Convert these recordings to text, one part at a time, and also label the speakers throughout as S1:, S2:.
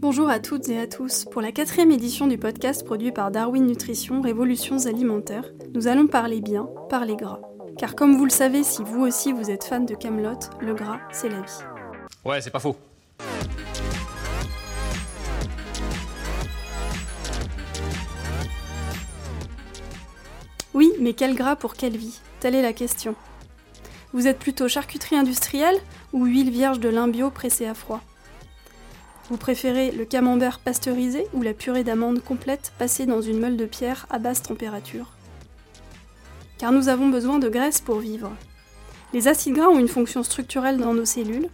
S1: Bonjour à toutes et à tous. Pour la quatrième édition du podcast produit par Darwin Nutrition Révolutions alimentaires, nous allons parler bien, parler gras. Car comme vous le savez, si vous aussi vous êtes fan de Camelot, le gras, c'est la vie.
S2: Ouais, c'est pas faux.
S1: Oui, mais quel gras pour quelle vie? Telle est la question. Vous êtes plutôt charcuterie industrielle ou huile vierge de lin bio pressée à froid? Vous préférez le camembert pasteurisé ou la purée d'amandes complète passée dans une meule de pierre à basse température? Car nous avons besoin de graisse pour vivre. Les acides gras ont une fonction structurelle dans nos cellules,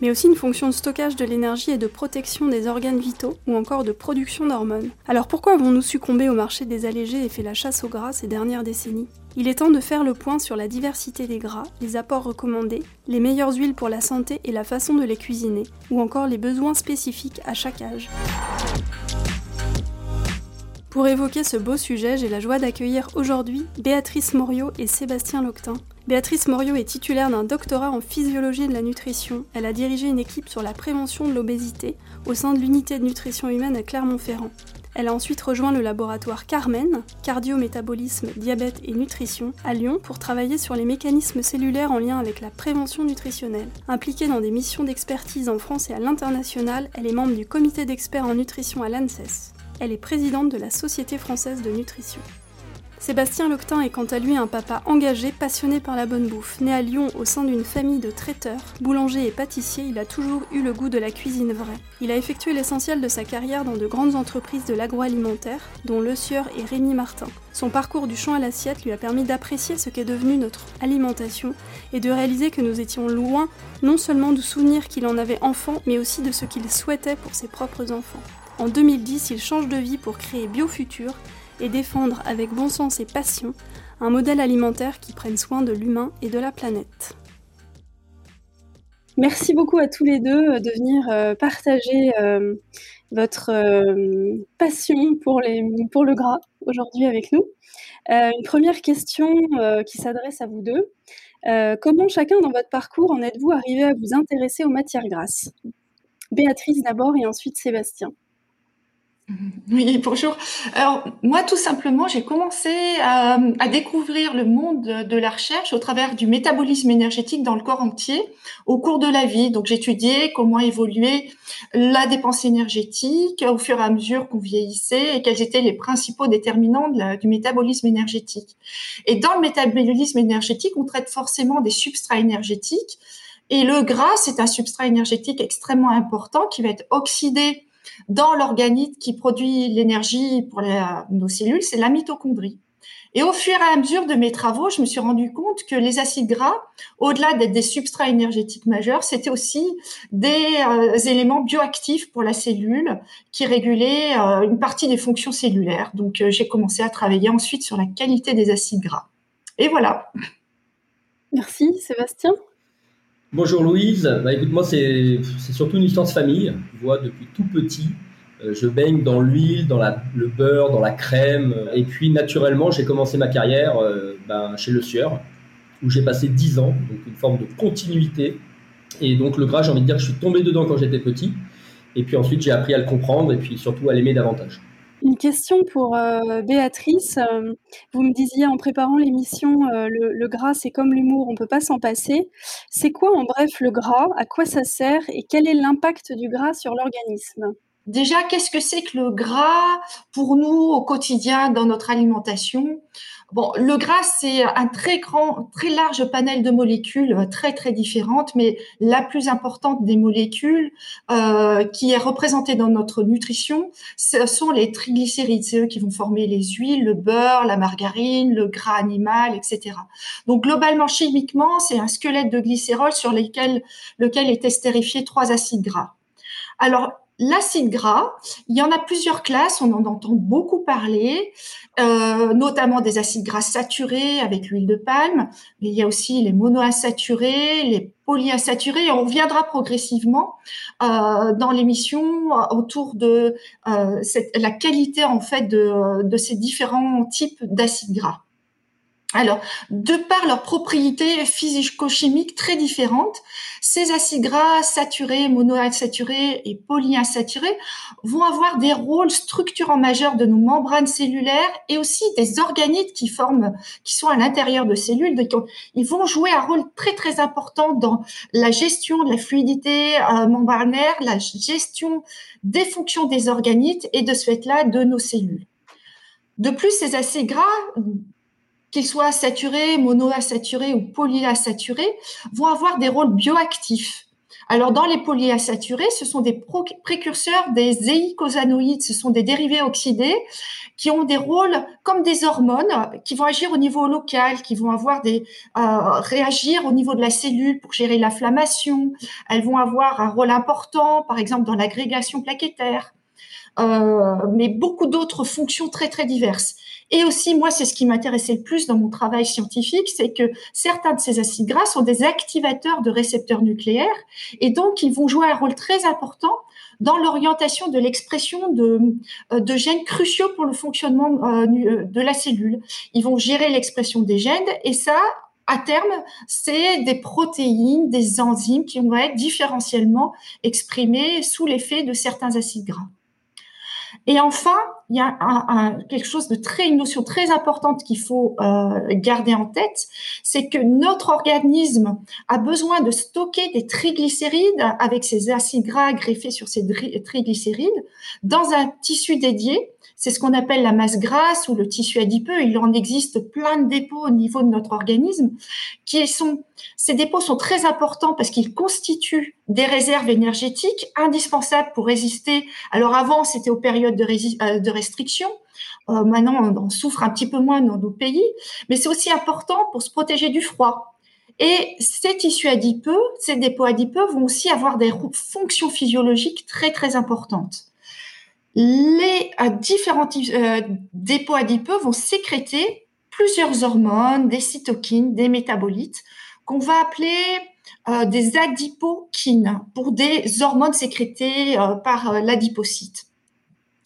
S1: mais aussi une fonction de stockage de l'énergie et de protection des organes vitaux ou encore de production d'hormones. Alors pourquoi avons-nous succombé au marché des allégés et fait la chasse au gras ces dernières décennies? Il est temps de faire le point sur la diversité des gras, les apports recommandés, les meilleures huiles pour la santé et la façon de les cuisiner, ou encore les besoins spécifiques à chaque âge. Pour évoquer ce beau sujet, j'ai la joie d'accueillir aujourd'hui Béatrice Morio et Sébastien Loctin. Béatrice Morio est titulaire d'un doctorat en physiologie de la nutrition. Elle a dirigé une équipe sur la prévention de l'obésité au sein de l'unité de nutrition humaine à Clermont-Ferrand. Elle a ensuite rejoint le laboratoire Carmen, cardio-métabolisme, diabète et nutrition, à Lyon pour travailler sur les mécanismes cellulaires en lien avec la prévention nutritionnelle. Impliquée dans des missions d'expertise en France et à l'international, elle est membre du comité d'experts en nutrition à l'ANSES. Elle est présidente de la Société française de nutrition. Sébastien Loctin est quant à lui un papa engagé, passionné par la bonne bouffe. Né à Lyon au sein d'une famille de traiteurs, boulangers et pâtissiers, il a toujours eu le goût de la cuisine vraie. Il a effectué l'essentiel de sa carrière dans de grandes entreprises de l'agroalimentaire, dont Le Sieur et Rémi Martin. Son parcours du champ à l'assiette lui a permis d'apprécier ce qu'est devenu notre alimentation et de réaliser que nous étions loin non seulement du souvenir qu'il en avait enfant, mais aussi de ce qu'il souhaitait pour ses propres enfants. En 2010, il change de vie pour créer BioFutur et défendre avec bon sens et passion un modèle alimentaire qui prenne soin de l'humain et de la planète. Merci beaucoup à tous les deux de venir euh, partager euh, votre euh, passion pour, les, pour le gras aujourd'hui avec nous. une première question qui s'adresse à vous deux. comment chacun dans votre parcours en êtes-vous arrivé à vous intéresser aux matières grasses? Béatrice d'abord et ensuite Sébastien.
S3: Oui, bonjour. Alors moi, tout simplement, j'ai commencé à, découvrir le monde de, la recherche au travers du métabolisme énergétique dans le corps entier au cours de la vie. Donc j'étudiais comment évoluait la dépense énergétique au fur et à mesure qu'on vieillissait et quels étaient les principaux déterminants du métabolisme énergétique. Et dans le métabolisme énergétique, on traite forcément des substrats énergétiques. Et le gras, c'est un substrat énergétique extrêmement important qui va être oxydé dans l'organite qui produit l'énergie pour nos cellules, c'est la mitochondrie. Et au fur et à mesure de mes travaux, je me suis rendu compte que les acides gras, au-delà d'être des substrats énergétiques majeurs, c'était aussi des euh, éléments bioactifs pour la cellule qui régulaient euh, une partie des fonctions cellulaires. Donc euh, j'ai commencé à travailler ensuite sur la qualité des acides gras. Et voilà.
S1: Merci Sébastien.
S4: Bonjour Louise, bah, écoute, moi c'est surtout une histoire de famille. Vois depuis tout petit, euh, je baigne dans l'huile, dans le beurre, dans la crème. Et puis naturellement, j'ai commencé ma carrière euh, ben, chez Le Sieur, où j'ai passé 10 ans, donc une forme de continuité. Et donc le gras, j'ai envie de dire que je suis tombé dedans quand j'étais petit. Et puis ensuite, j'ai appris à le comprendre et puis surtout à l'aimer davantage.
S1: Une question pour euh, Béatrice. Euh, vous me disiez en préparant l'émission, euh, le, gras, c'est comme l'humour, on ne peut pas s'en passer. C'est quoi en bref le gras? À quoi ça sert? Et quel est l'impact du gras sur l'organisme?
S3: Déjà, qu'est-ce que c'est que le gras pour nous au quotidien dans notre alimentation? Bon, le gras, c'est un très grand, très large panel de molécules euh, très, très différentes, mais la plus importante des molécules euh, qui est représentée dans notre nutrition, ce sont les triglycérides. C'est eux qui vont former les huiles, le beurre, la margarine, le gras animal, etc. Donc, globalement, chimiquement, c'est un squelette de glycérol sur lequel, lequel est estérifié trois acides gras. Alors, L'acide gras, il y en a plusieurs classes, on en entend beaucoup parler, euh, notamment des acides gras saturés avec l'huile de palme, mais il y a aussi les monoinsaturés, les polyinsaturés, et on reviendra progressivement euh, dans l'émission autour de euh, la qualité en fait de, de ces différents types d'acides gras. Alors, de par leurs propriétés physico-chimiques très différentes, ces acides gras saturés, monoinsaturés et polyinsaturés vont avoir des rôles structurants majeurs de nos membranes cellulaires et aussi des organites qui forment, qui sont à l'intérieur de cellules. Ils vont jouer un rôle très très important dans la gestion de la fluidité euh, membranaire, la gestion des fonctions des organites et de ce fait-là de nos cellules. De plus, ces acides gras qu'ils soient saturés, monoinsaturés ou polyinsaturés, vont avoir des rôles bioactifs. Alors, dans les polyinsaturés, ce sont des précurseurs des éicosanoïdes, ce sont des dérivés oxydés qui ont des rôles comme des hormones qui vont agir au niveau local, qui vont avoir des euh, réagir au niveau de la cellule pour gérer l'inflammation. Elles vont avoir un rôle important, par exemple, dans l'agrégation plaquettaire. Euh, mais beaucoup d'autres fonctions très très diverses. Et aussi, moi, c'est ce qui m'intéressait le plus dans mon travail scientifique, c'est que certains de ces acides gras sont des activateurs de récepteurs nucléaires et donc ils vont jouer un rôle très important dans l'orientation de l'expression de, euh, de, gènes cruciaux pour le fonctionnement euh, de la cellule. Ils vont gérer l'expression des gènes et ça, à terme, c'est des protéines, des enzymes qui vont être différentiellement exprimées sous l'effet de certains acides gras. Et enfin, il y a quelque chose de très, une notion très importante qu'il faut euh, garder en tête, c'est que notre organisme a besoin de stocker des triglycérides avec ces acides gras greffés sur ces triglycérides dans un tissu dédié c'est ce qu'on appelle la masse grasse ou le tissu adipeux. Il en existe plein de dépôts au niveau de notre organisme qui sont, ces dépôts sont très importants parce qu'ils constituent des réserves énergétiques indispensables pour résister. Alors avant, c'était aux périodes de, euh, restriction. Euh, maintenant, on souffre un petit peu moins dans nos pays, mais c'est aussi important pour se protéger du froid. Et ces tissus adipeux, ces dépôts adipeux vont aussi avoir des fonctions physiologiques très très importantes les différents euh, dépôts adipeux vont sécréter plusieurs hormones, des cytokines, des métabolites, qu'on va appeler euh, des adipokines, pour des hormones sécrétées euh, par l'adipocyte.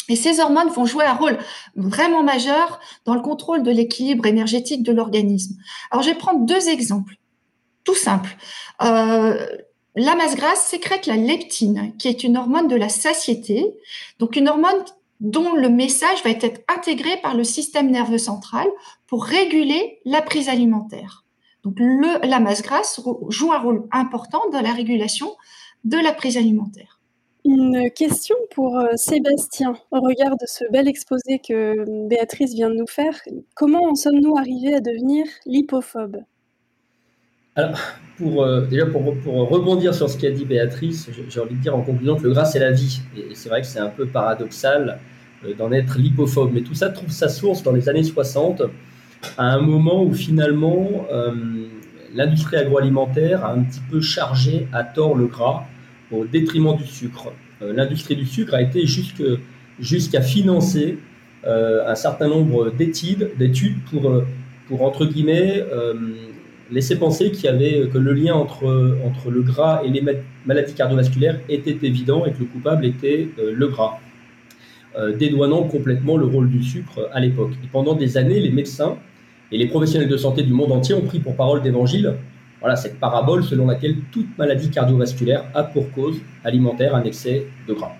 S3: Et ces hormones vont jouer un rôle vraiment majeur dans le contrôle de l'équilibre énergétique de l'organisme. Alors, je vais prendre deux exemples, tout simples. La masse grasse sécrète la leptine, qui est une hormone de la satiété, donc une hormone dont le message va être intégré par le système nerveux central pour réguler la prise alimentaire. Donc la masse grasse joue un rôle important dans la régulation de la prise alimentaire.
S1: Une question pour euh, Sébastien. Au regard de ce bel exposé que Béatrice vient de nous faire, comment en sommes-nous arrivés à devenir lipophobe?
S4: Alors, pour, euh, déjà, pour, rebondir sur ce qu'a dit Béatrice, j'ai envie de dire en conclusion que le gras, c'est la vie. Et, c'est vrai que c'est un peu paradoxal euh, d'en être lipophobe. Mais tout ça trouve sa source dans les années 60, à un moment où finalement, euh, l'industrie agroalimentaire a un petit peu chargé à tort le gras au détriment du sucre. l'industrie du sucre a été jusqu'à financer un certain nombre d'études, d'études pour, pour, entre guillemets, laissait penser qu'il y avait que le lien entre, entre le gras et les maladies cardiovasculaires était évident et que le coupable était euh, le gras, euh, dédouanant complètement le rôle du sucre à l'époque. Et pendant des années, les médecins et les professionnels de santé du monde entier ont pris pour parole d'évangile voilà, cette parabole selon laquelle toute maladie cardiovasculaire a pour cause alimentaire un excès de gras.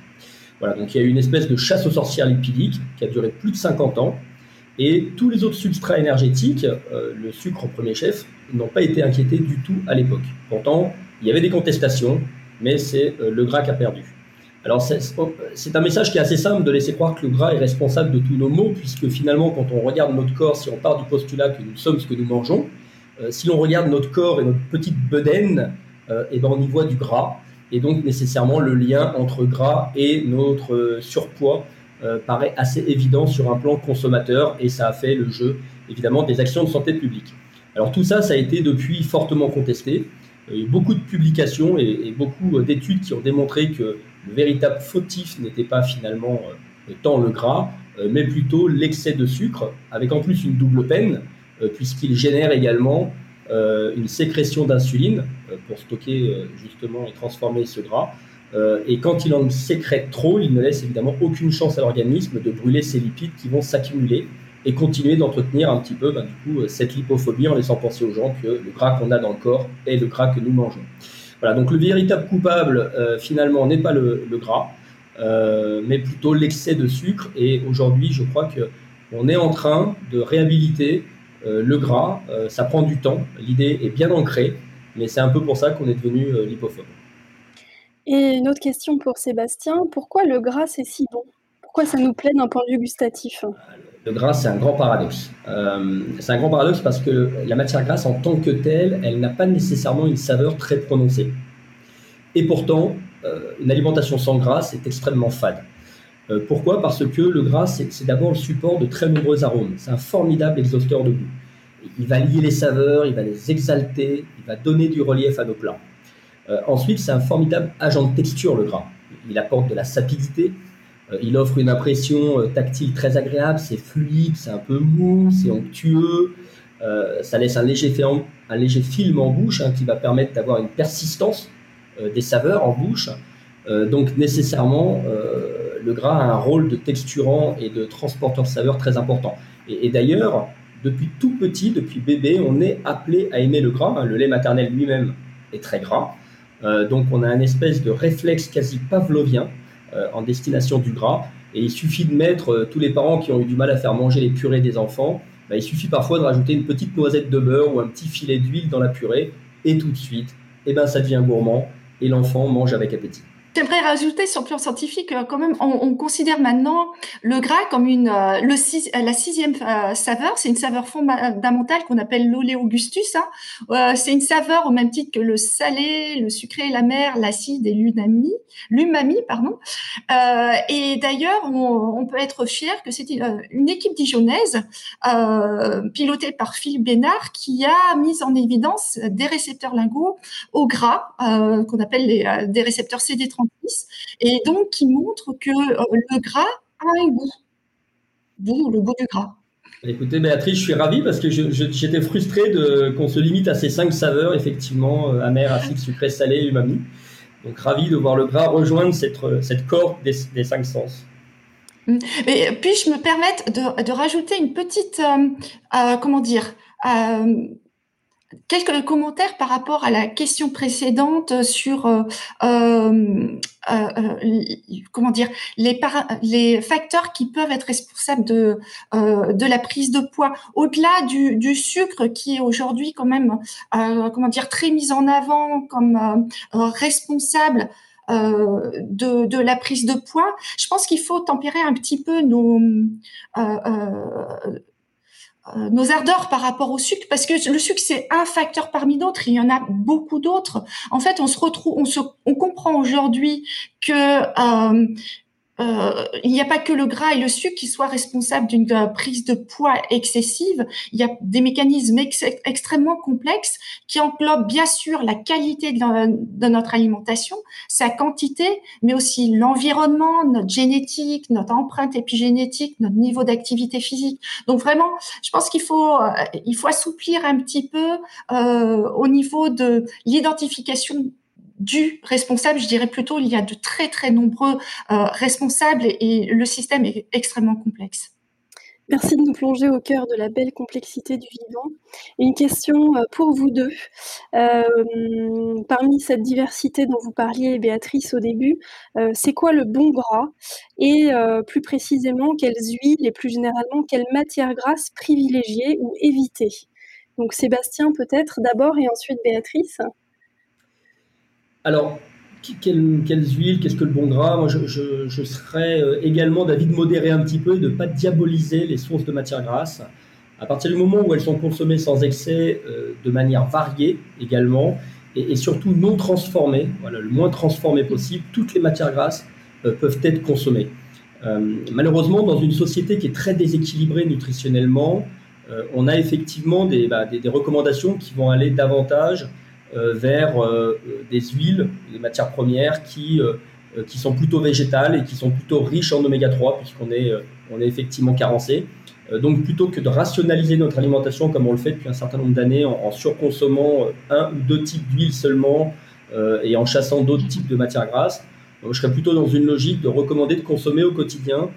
S4: Voilà, donc il y a eu une espèce de chasse aux sorcières lipidiques qui a duré plus de 50 ans et tous les autres substrats énergétiques, euh, le sucre en premier chef, n'ont pas été inquiétés du tout à l'époque. Pourtant, il y avait des contestations, mais c'est euh, le gras qui a perdu. Alors c'est un message qui est assez simple de laisser croire que le gras est responsable de tous nos maux, puisque finalement quand on regarde notre corps, si on part du postulat que nous sommes ce que nous mangeons, euh, si l'on regarde notre corps et notre petite bedaine, et eh ben on y voit du gras, et donc nécessairement le lien entre gras et notre surpoids euh, paraît assez évident sur un plan consommateur et ça a fait le jeu évidemment des actions de santé publique. Alors tout ça, ça a été depuis fortement contesté. Il y a eu beaucoup de publications et, beaucoup d'études qui ont démontré que le véritable fautif n'était pas finalement euh, tant le gras, euh, mais plutôt l'excès de sucre, avec en plus une double peine, puisqu'il génère également une sécrétion d'insuline pour stocker justement et transformer ce gras, euh, et quand il en sécrète trop, il ne laisse évidemment aucune chance à l'organisme de brûler ces lipides qui vont s'accumuler et continuer d'entretenir un petit peu ben, du coup, cette lipophobie en laissant penser aux gens que le gras qu'on a dans le corps est le gras que nous mangeons. Voilà, donc le véritable coupable finalement n'est pas le, gras, mais plutôt l'excès de sucre. Et aujourd'hui, je crois que on est en train de réhabiliter le gras. ça prend du temps. L'idée est bien ancrée, mais c'est un peu pour ça qu'on est devenu lipophobe.
S1: Et une autre question pour Sébastien, pourquoi le gras c'est si bon? Pourquoi ça nous plaît d'un point de vue gustatif?
S4: Le gras c'est un grand paradoxe. Euh, c'est un grand paradoxe parce que la matière grasse en tant que telle, elle n'a pas nécessairement une saveur très prononcée. Et pourtant, euh, une alimentation sans gras est extrêmement fade. Euh, pourquoi? Parce que le gras c'est d'abord le support de très nombreux arômes. C'est un formidable exhausteur de goût. Il va lier les saveurs, il va les exalter, il va donner du relief à nos plats. Euh, ensuite, c'est un formidable agent de texture, le gras. Il apporte de la sapidité, euh, il offre une impression euh, tactile très agréable, c'est fluide, c'est un peu mou, c'est onctueux, ça laisse un léger, film, en bouche hein, qui va permettre d'avoir une persistance des saveurs en bouche. donc nécessairement, le gras a un rôle de texturant et de transporteur de saveurs très important. Et, d'ailleurs, depuis tout petit, depuis bébé, on est appelé à aimer le gras. Hein. Le lait maternel lui-même est très gras. Euh, donc on a un espèce de réflexe quasi pavlovien euh, en destination du gras. Et il suffit de mettre euh, tous les parents qui ont eu du mal à faire manger les purées des enfants, bah, il suffit parfois de rajouter une petite noisette de beurre ou un petit filet d'huile dans la purée, et tout de suite, eh ben, ça devient gourmand, et l'enfant mange avec appétit.
S3: J'aimerais rajouter sur le plan scientifique, euh, quand même, on, on considère maintenant le gras comme une euh, le six, la sixième euh, saveur. C'est une saveur fondamentale qu'on appelle l'oléogustus. Hein. c'est une saveur au même titre que le salé, le sucré, la mer, l'acide et l'umami. L'umami, pardon. Euh, et d'ailleurs, on, on, peut être fier que c'est une équipe dijonnaise pilotée par Philippe Bénard qui a mis en évidence des récepteurs lingots au gras qu'on appelle les, des récepteurs CD30 et donc qui montre que euh, le gras a un goût, d'où le goût du gras.
S4: Écoutez, Béatrice, je suis ravi parce que j'étais frustré qu'on se limite à ces cinq saveurs, effectivement, euh, amer, acide, sucré, salé, umami. Donc, ravi de voir le gras rejoindre cette, cette corde des, cinq sens.
S3: Hum. Puis-je me permettre de, rajouter une petite, euh, comment dire, quelques commentaires par rapport à la question précédente sur euh, euh, euh, comment dire les, facteurs qui peuvent être responsables de de la prise de poids. Au-delà du, du, sucre qui est aujourd'hui quand même comment dire très mis en avant comme responsable de, de, la prise de poids, je pense qu'il faut tempérer un petit peu nos, euh, nos ardeurs par rapport au sucre, parce que le sucre c'est un facteur parmi d'autres, il y en a beaucoup d'autres. En fait, on se retrouve, on se, on comprend aujourd'hui que euh, euh, il n'y a pas que le gras et le sucre qui soient responsables d'une euh, prise de poids excessive. Il y a des mécanismes extrêmement complexes qui englobent bien sûr la qualité de, notre alimentation, sa quantité, mais aussi l'environnement, notre génétique, notre empreinte épigénétique, notre niveau d'activité physique. Donc vraiment, je pense qu'il faut euh, il faut assouplir un petit peu au niveau de l'identification du responsable, je dirais plutôt il y a de très très nombreux euh, responsables et, le système est extrêmement complexe.
S1: Merci de nous plonger au cœur de la belle complexité du vivant. une question euh, pour vous deux. Euh, parmi cette diversité dont vous parliez, Béatrice, au début, c'est quoi le bon gras? Et plus précisément, quelles huiles et plus généralement, quelles matières grasses privilégier ou éviter Donc Sébastien peut-être d'abord et ensuite Béatrice.
S4: Alors, quelles, huiles, qu'est-ce que le bon gras? Moi, je, serais euh, également d'avis de modérer un petit peu et de ne pas diaboliser les sources de matières grasses. À partir du moment où elles sont consommées sans excès, euh, de manière variée également, et, surtout non transformées, voilà, le moins transformées possible, toutes les matières grasses euh, peuvent être consommées. malheureusement, dans une société qui est très déséquilibrée nutritionnellement, on a effectivement des, bah, des, recommandations qui vont aller davantage vers euh, des huiles, des matières premières qui, euh, qui sont plutôt végétales et qui sont plutôt riches en oméga 3 puisqu'on est, on est effectivement carencé. Donc plutôt que de rationaliser notre alimentation comme on le fait depuis un certain nombre d'années en, surconsommant un ou deux types d'huile seulement et en chassant d'autres types de matières grasses, je serais plutôt dans une logique de recommander de consommer au quotidien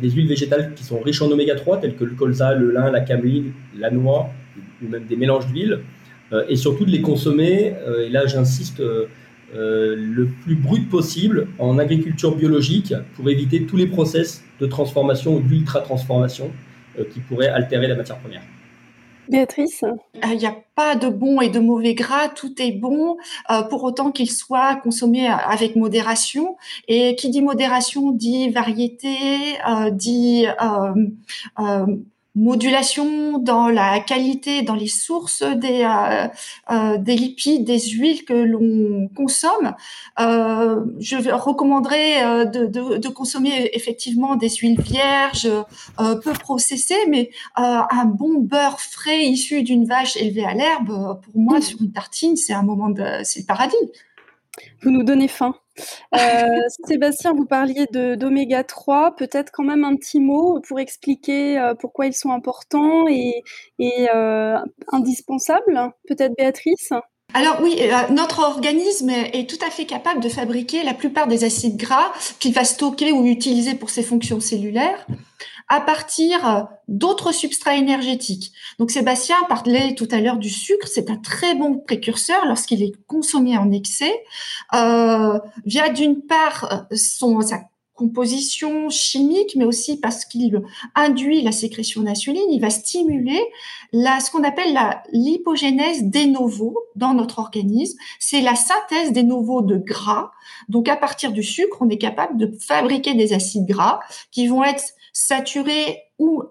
S4: des huiles végétales qui sont riches en oméga 3, telles que le colza, le lin, la cameline, la noix, ou même des mélanges d'huiles, et surtout de les consommer, et là j'insiste, le plus brut possible en agriculture biologique pour éviter tous les process de transformation ou d'ultra-transformation qui pourraient altérer la matière première.
S1: Béatrice?
S3: Il n'y a pas de bon et de mauvais gras, tout est bon, euh, pour autant qu'il soit consommé avec modération. Et qui dit modération dit variété, euh, dit euh, modulation dans la qualité, dans les sources des, euh, euh, des lipides, des huiles que l'on consomme. Euh, je recommanderais euh, de, de, de, consommer effectivement des huiles vierges, euh, peu processées, mais un bon beurre frais issu d'une vache élevée à l'herbe, pour moi, mmh. sur une tartine, c'est un moment de, c'est le paradis.
S1: Vous nous donnez faim. Euh, Sébastien, vous parliez d'oméga 3. Peut-être quand même un petit mot pour expliquer euh, pourquoi ils sont importants et, et euh, indispensables. Peut-être Béatrice?
S3: Alors oui, euh, notre organisme est tout à fait capable de fabriquer la plupart des acides gras qu'il va stocker ou utiliser pour ses fonctions cellulaires à partir d'autres substrats énergétiques. Donc Sébastien parlait tout à l'heure du sucre, c'est un très bon précurseur lorsqu'il est consommé en excès, euh, via d'une part euh, son, sa composition chimique, mais aussi parce qu'il induit la sécrétion d'insuline, il va stimuler ce qu'on appelle la lipogénèse des novo dans notre organisme. C'est la synthèse des novo de gras. Donc à partir du sucre, on est capable de fabriquer des acides gras qui vont être saturés ou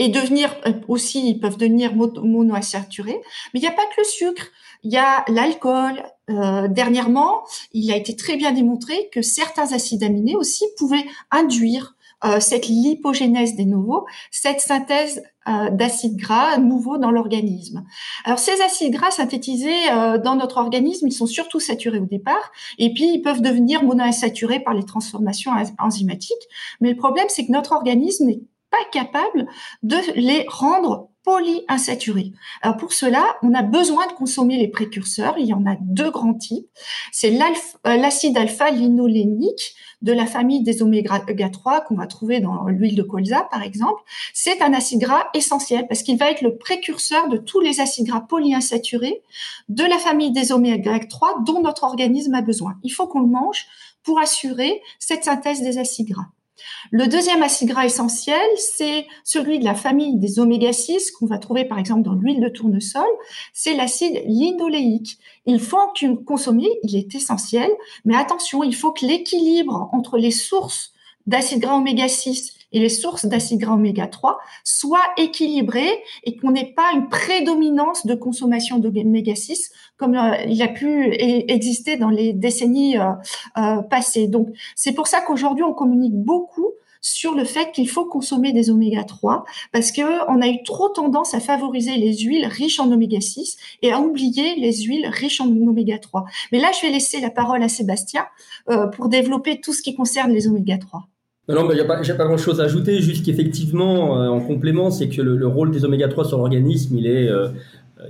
S3: et devenir euh, aussi, ils peuvent devenir monoinsaturés. Mais il n'y a pas que le sucre, il y a l'alcool. Euh, dernièrement, il a été très bien démontré que certains acides aminés aussi pouvaient induire euh, cette lipogénèse des nouveaux, cette synthèse euh, d'acides gras nouveaux dans l'organisme. Alors ces acides gras synthétisés euh, dans notre organisme, ils sont surtout saturés au départ, et puis ils peuvent devenir monoinsaturés par les transformations enzymatiques. Mais le problème, c'est que notre organisme n'est pas capable de les rendre polyinsaturés. Alors pour cela, on a besoin de consommer les précurseurs. Il y en a deux grands types. C'est l'acide alpha-linolénique de la famille des oméga 3 qu'on va trouver dans l'huile de colza, par exemple. C'est un acide gras essentiel parce qu'il va être le précurseur de tous les acides gras polyinsaturés de la famille des oméga 3 dont notre organisme a besoin. Il faut qu'on le mange pour assurer cette synthèse des acides gras. Le deuxième acide gras essentiel, c'est celui de la famille des oméga 6 qu'on va trouver par exemple dans l'huile de tournesol, c'est l'acide linoléique. Il faut que consommer, il est essentiel, mais attention, il faut que l'équilibre entre les sources d'acide gras oméga 6 et les sources d'acides gras oméga 3 soient équilibrées et qu'on n'ait pas une prédominance de consommation d'oméga 6 comme euh, il a pu exister dans les décennies euh, euh, passées. Donc c'est pour ça qu'aujourd'hui on communique beaucoup sur le fait qu'il faut consommer des oméga 3 parce que on a eu trop tendance à favoriser les huiles riches en oméga 6 et à oublier les huiles riches en oméga 3. Mais là, je vais laisser la parole à Sébastien pour développer tout ce qui concerne les oméga 3.
S4: Non, non, il n'y a pas, pas grand-chose à ajouter, juste qu'effectivement, euh, en complément, c'est que le, rôle des oméga 3 sur l'organisme, il est, euh,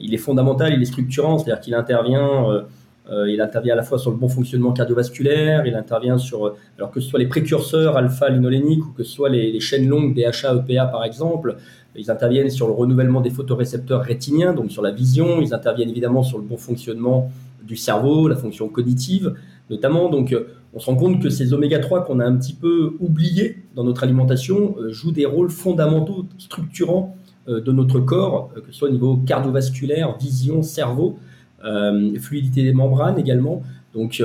S4: il est fondamental, il est structurant, c'est-à-dire qu'il intervient, euh, il intervient à la fois sur le bon fonctionnement cardiovasculaire, il intervient sur, alors que ce soit les précurseurs alpha-linoléniques ou que ce soit les, les chaînes longues DHA, EPA par exemple, ils interviennent sur le renouvellement des photorécepteurs rétiniens, donc sur la vision, ils interviennent évidemment sur le bon fonctionnement du cerveau, la fonction cognitive notamment. Donc on se rend compte que ces oméga 3 qu'on a un petit peu oubliés dans notre alimentation euh, jouent des rôles fondamentaux, structurants euh, de notre corps, euh, que ce soit au niveau cardiovasculaire, vision, cerveau, fluidité des membranes également. Donc,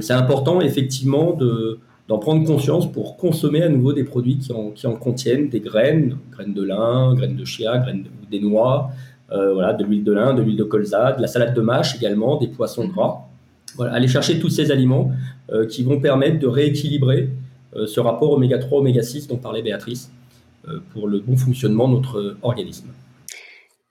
S4: c'est important effectivement de, d'en prendre conscience pour consommer à nouveau des produits qui en, contiennent, des graines, graines de lin, graines de chia, graines des noix, de l'huile de lin, de l'huile de colza, de la salade de mâche également, des poissons gras. Voilà, aller chercher tous ces aliments euh, qui vont permettre de rééquilibrer euh, ce rapport oméga 3, oméga 6 dont parlait Béatrice euh, pour le bon fonctionnement de notre organisme.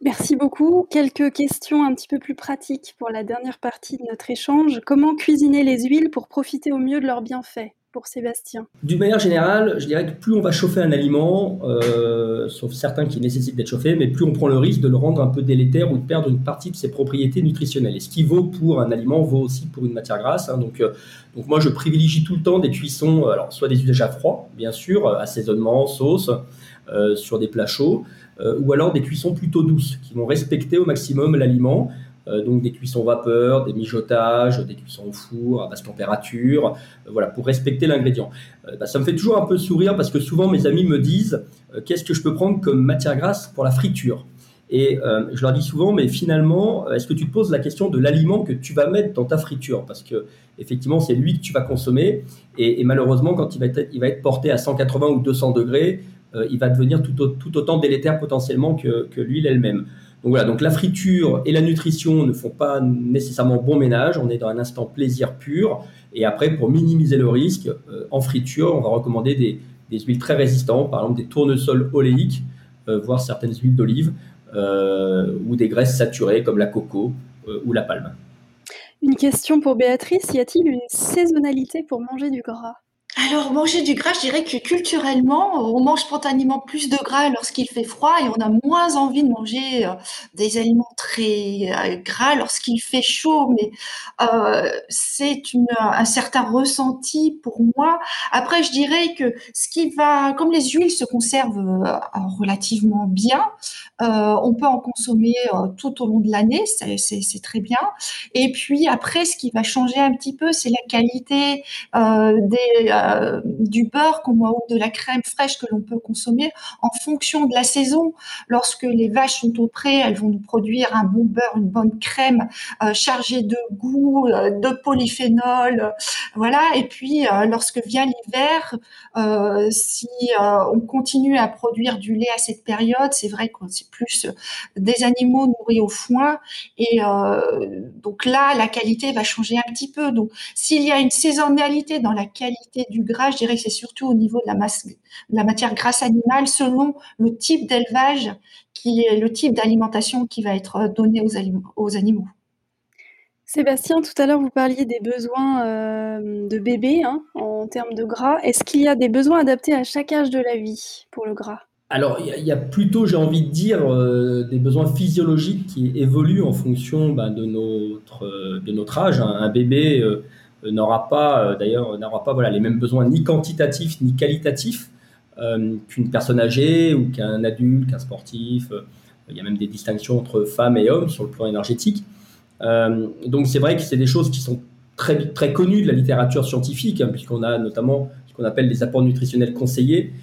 S1: Merci beaucoup. Quelques questions un petit peu plus pratiques pour la dernière partie de notre échange. Comment cuisiner les huiles pour profiter au mieux de leurs bienfaits? Pour Sébastien
S4: D'une manière générale, je dirais que plus on va chauffer un aliment, euh, sauf certains qui nécessitent d'être chauffés, mais plus on prend le risque de le rendre un peu délétère ou de perdre une partie de ses propriétés nutritionnelles. Et ce qui vaut pour un aliment vaut aussi pour une matière grasse. Hein. donc, euh, donc moi, je privilégie tout le temps des cuissons, alors soit des usages à froid, bien sûr, assaisonnement, sauce, sur des plats chauds, ou alors des cuissons plutôt douces, qui vont respecter au maximum l'aliment euh, donc des cuissons vapeur, des mijotages, des cuissons au four à basse température, euh, voilà, pour respecter l'ingrédient. Euh, bah, ça me fait toujours un peu sourire parce que souvent mes amis me disent qu'est-ce que je peux prendre comme matière grasse pour la friture? Et je leur dis souvent, mais finalement, est-ce que tu te poses la question de l'aliment que tu vas mettre dans ta friture? Parce que effectivement, c'est lui que tu vas consommer. Et, malheureusement, quand il va, être, il va être porté à 180 ou 200 degrés, il va devenir tout, tout autant délétère potentiellement que, que l'huile elle-même. Donc voilà, donc la friture et la nutrition ne font pas nécessairement bon ménage. On est dans un instant plaisir pur. Et après, pour minimiser le risque, euh, en friture, on va recommander des, huiles très résistantes, par exemple des tournesols oléiques, euh, voire certaines huiles d'olive, euh, ou des graisses saturées comme la coco ou la palme.
S1: Une question pour Béatrice, y a-t-il une saisonnalité pour manger du gras?
S3: Alors, manger du gras, je dirais que culturellement, on mange spontanément plus de gras lorsqu'il fait froid et on a moins envie de manger euh, des aliments très euh, gras lorsqu'il fait chaud. Mais euh, c'est un certain ressenti pour moi. Après, je dirais que ce qui va, comme les huiles se conservent relativement bien, on peut en consommer tout au long de l'année, c'est très bien. Et puis après, ce qui va changer un petit peu, c'est la qualité des euh, du beurre ou de la crème fraîche que l'on peut consommer en fonction de la saison. Lorsque les vaches sont au pré, elles vont nous produire un bon beurre, une bonne crème euh, chargée de goût, euh, de polyphénol, voilà. Et puis lorsque vient l'hiver, si on continue à produire du lait à cette période, c'est vrai que c'est plus des animaux nourris au foin et donc là la qualité va changer un petit peu. Donc s'il y a une saisonnalité dans la qualité du gras, je dirais que c'est surtout au niveau de la, masse, la matière grasse animale, selon le type d'élevage, qui est le type d'alimentation qui va être donné aux, aux animaux.
S1: Sébastien, tout à l'heure, vous parliez des besoins euh, de bébé hein, en termes de gras. Est-ce qu'il y a des besoins adaptés à chaque âge de la vie pour le gras?
S4: Alors, il y, a plutôt, j'ai envie de dire, euh, des besoins physiologiques qui évoluent en fonction ben, de, notre, de notre âge. Un, bébé euh, euh, n'aura pas, euh, d'ailleurs, n'aura pas voilà, les mêmes besoins ni quantitatifs ni qualitatifs euh, qu'une personne âgée ou qu'un adulte, qu'un sportif. il y a même des distinctions entre femmes et hommes sur le plan énergétique. donc c'est vrai que c'est des choses qui sont très, très connues de la littérature scientifique, hein, puisqu'on a notamment ce qu'on appelle les apports nutritionnels conseillés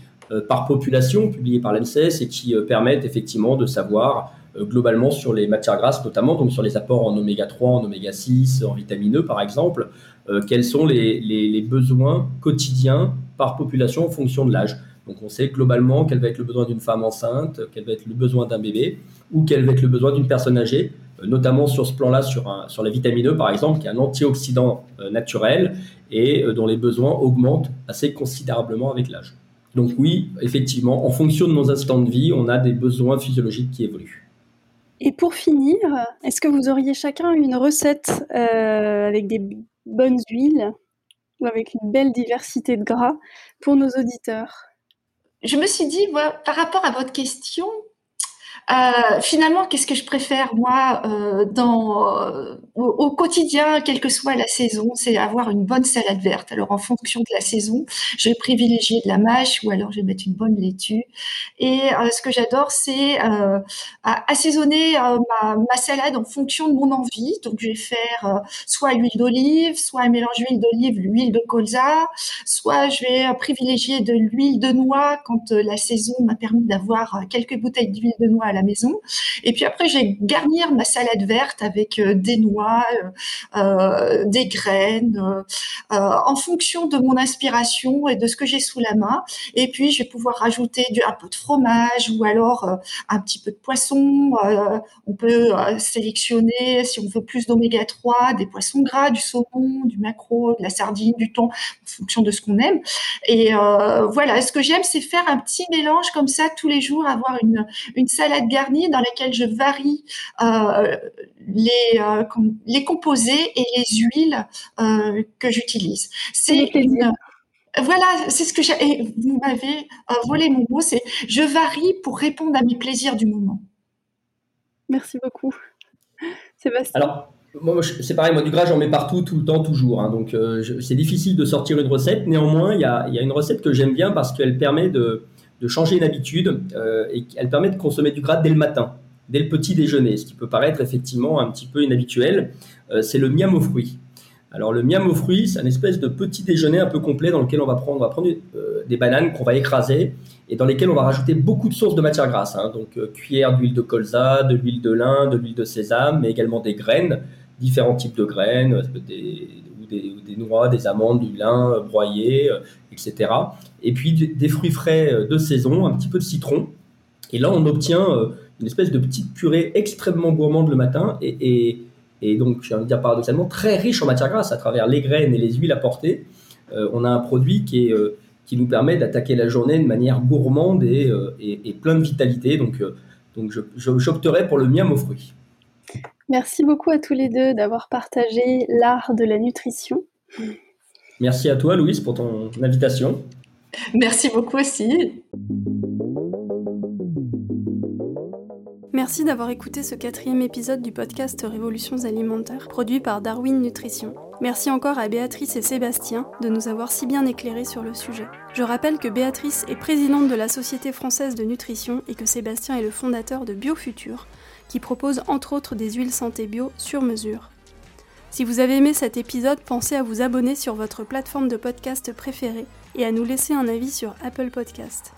S4: par population, publiés par l'ANSES, et qui permettent effectivement de savoir globalement sur les matières grasses, notamment donc sur les apports en oméga 3, en oméga 6, en vitamineux par exemple, euh, quels sont les, besoins quotidiens par population en fonction de l'âge. Donc on sait globalement quel va être le besoin d'une femme enceinte, quel va être le besoin d'un bébé, ou quel va être le besoin d'une personne âgée, euh, notamment sur ce plan-là, sur, sur la vitamine E par exemple, qui est un antioxydant euh, naturel et dont les besoins augmentent assez considérablement avec l'âge. Donc oui, effectivement, en fonction de nos instants de vie, on a des besoins physiologiques qui évoluent.
S1: Et pour finir, est-ce que vous auriez chacun une recette avec des bonnes huiles ou avec une belle diversité de gras pour nos auditeurs?
S3: Je me suis dit, par rapport à votre question, euh, finalement, qu'est-ce que je préfère moi euh, euh, au, quotidien, quelle que soit la saison, c'est avoir une bonne salade verte. Alors en fonction de la saison, je vais privilégier de la mâche ou alors je vais mettre une bonne laitue. Et ce que j'adore, c'est assaisonner ma, ma, salade en fonction de mon envie. Donc je vais faire soit l'huile d'olive, soit un mélange huile d'olive, l'huile de colza, soit je vais privilégier de l'huile de noix quand la saison m'a permis d'avoir quelques bouteilles d'huile de noix à la maison. Et puis après, j'ai garnir ma salade verte avec euh, des noix, euh, euh, des graines, en fonction de mon inspiration et de ce que j'ai sous la main. Et puis, je vais pouvoir rajouter un peu de fromage ou alors un petit peu de poisson. on peut sélectionner, si on veut plus d'oméga 3, des poissons gras, du saumon, du maquereau, de la sardine, du thon, en fonction de ce qu'on aime. Et voilà, ce que j'aime, c'est faire un petit mélange comme ça tous les jours, avoir une, une salade garnie dans laquelle je varie euh, les, euh, les composés et les huiles euh, que j'utilise.
S1: C'est une,
S3: Voilà, c'est ce que j'ai. Vous m'avez euh, volé mon mot, c'est je varie pour répondre à mes plaisirs du moment.
S1: Merci beaucoup. Sébastien.
S4: Alors, moi, c'est pareil, moi du gras, j'en mets partout, tout le temps, toujours. Hein. donc, euh, c'est difficile de sortir une recette. Néanmoins, il y a, une recette que j'aime bien parce qu'elle permet de, changer une habitude euh, et elle permet de consommer du gras dès le matin, dès le petit déjeuner, ce qui peut paraître effectivement un petit peu inhabituel. c'est le miam aux fruits. Alors le miam aux fruits, c'est un espèce de petit déjeuner un peu complet dans lequel on va prendre, va prendre euh, des bananes qu'on va écraser et dans lesquelles on va rajouter beaucoup de sources de matière grasse. Hein. donc euh, cuillère d'huile de colza, de l'huile de lin, de l'huile de sésame, mais également des graines, différents types de graines, des, des, noix, des amandes, du lin euh, broyé, etc. Et puis des fruits frais de saison, un petit peu de citron. Et là, on obtient une espèce de petite purée extrêmement gourmande le matin et donc j'ai envie de dire paradoxalement très riche en matière grasse à travers les graines et les huiles apportées. Euh, on a un produit qui, euh, nous permet d'attaquer la journée de manière gourmande et, euh, plein de vitalité. Donc, j'opterai pour le miam aux fruits.
S1: Merci beaucoup à tous les deux d'avoir partagé l'art de la nutrition.
S4: Merci à toi, Louise, pour ton invitation.
S3: Merci beaucoup aussi.
S1: Merci d'avoir écouté ce quatrième épisode du podcast Révolutions alimentaires produit par Darwin Nutrition. Merci encore à Béatrice et Sébastien de nous avoir si bien éclairés sur le sujet. Je rappelle que Béatrice est présidente de la Société française de nutrition et que Sébastien est le fondateur de BioFuture, qui propose entre autres des huiles santé bio sur mesure. Si vous avez aimé cet épisode, pensez à vous abonner sur votre plateforme de podcast préférée et à nous laisser un avis sur Apple Podcast.